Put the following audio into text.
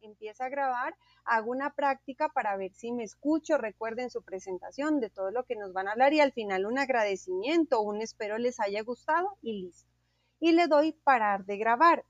empieza a grabar, hago una práctica para ver si me escucho, recuerden su presentación de todo lo que nos van a hablar y al final un agradecimiento, un espero les haya gustado y listo. Y le doy parar de grabar.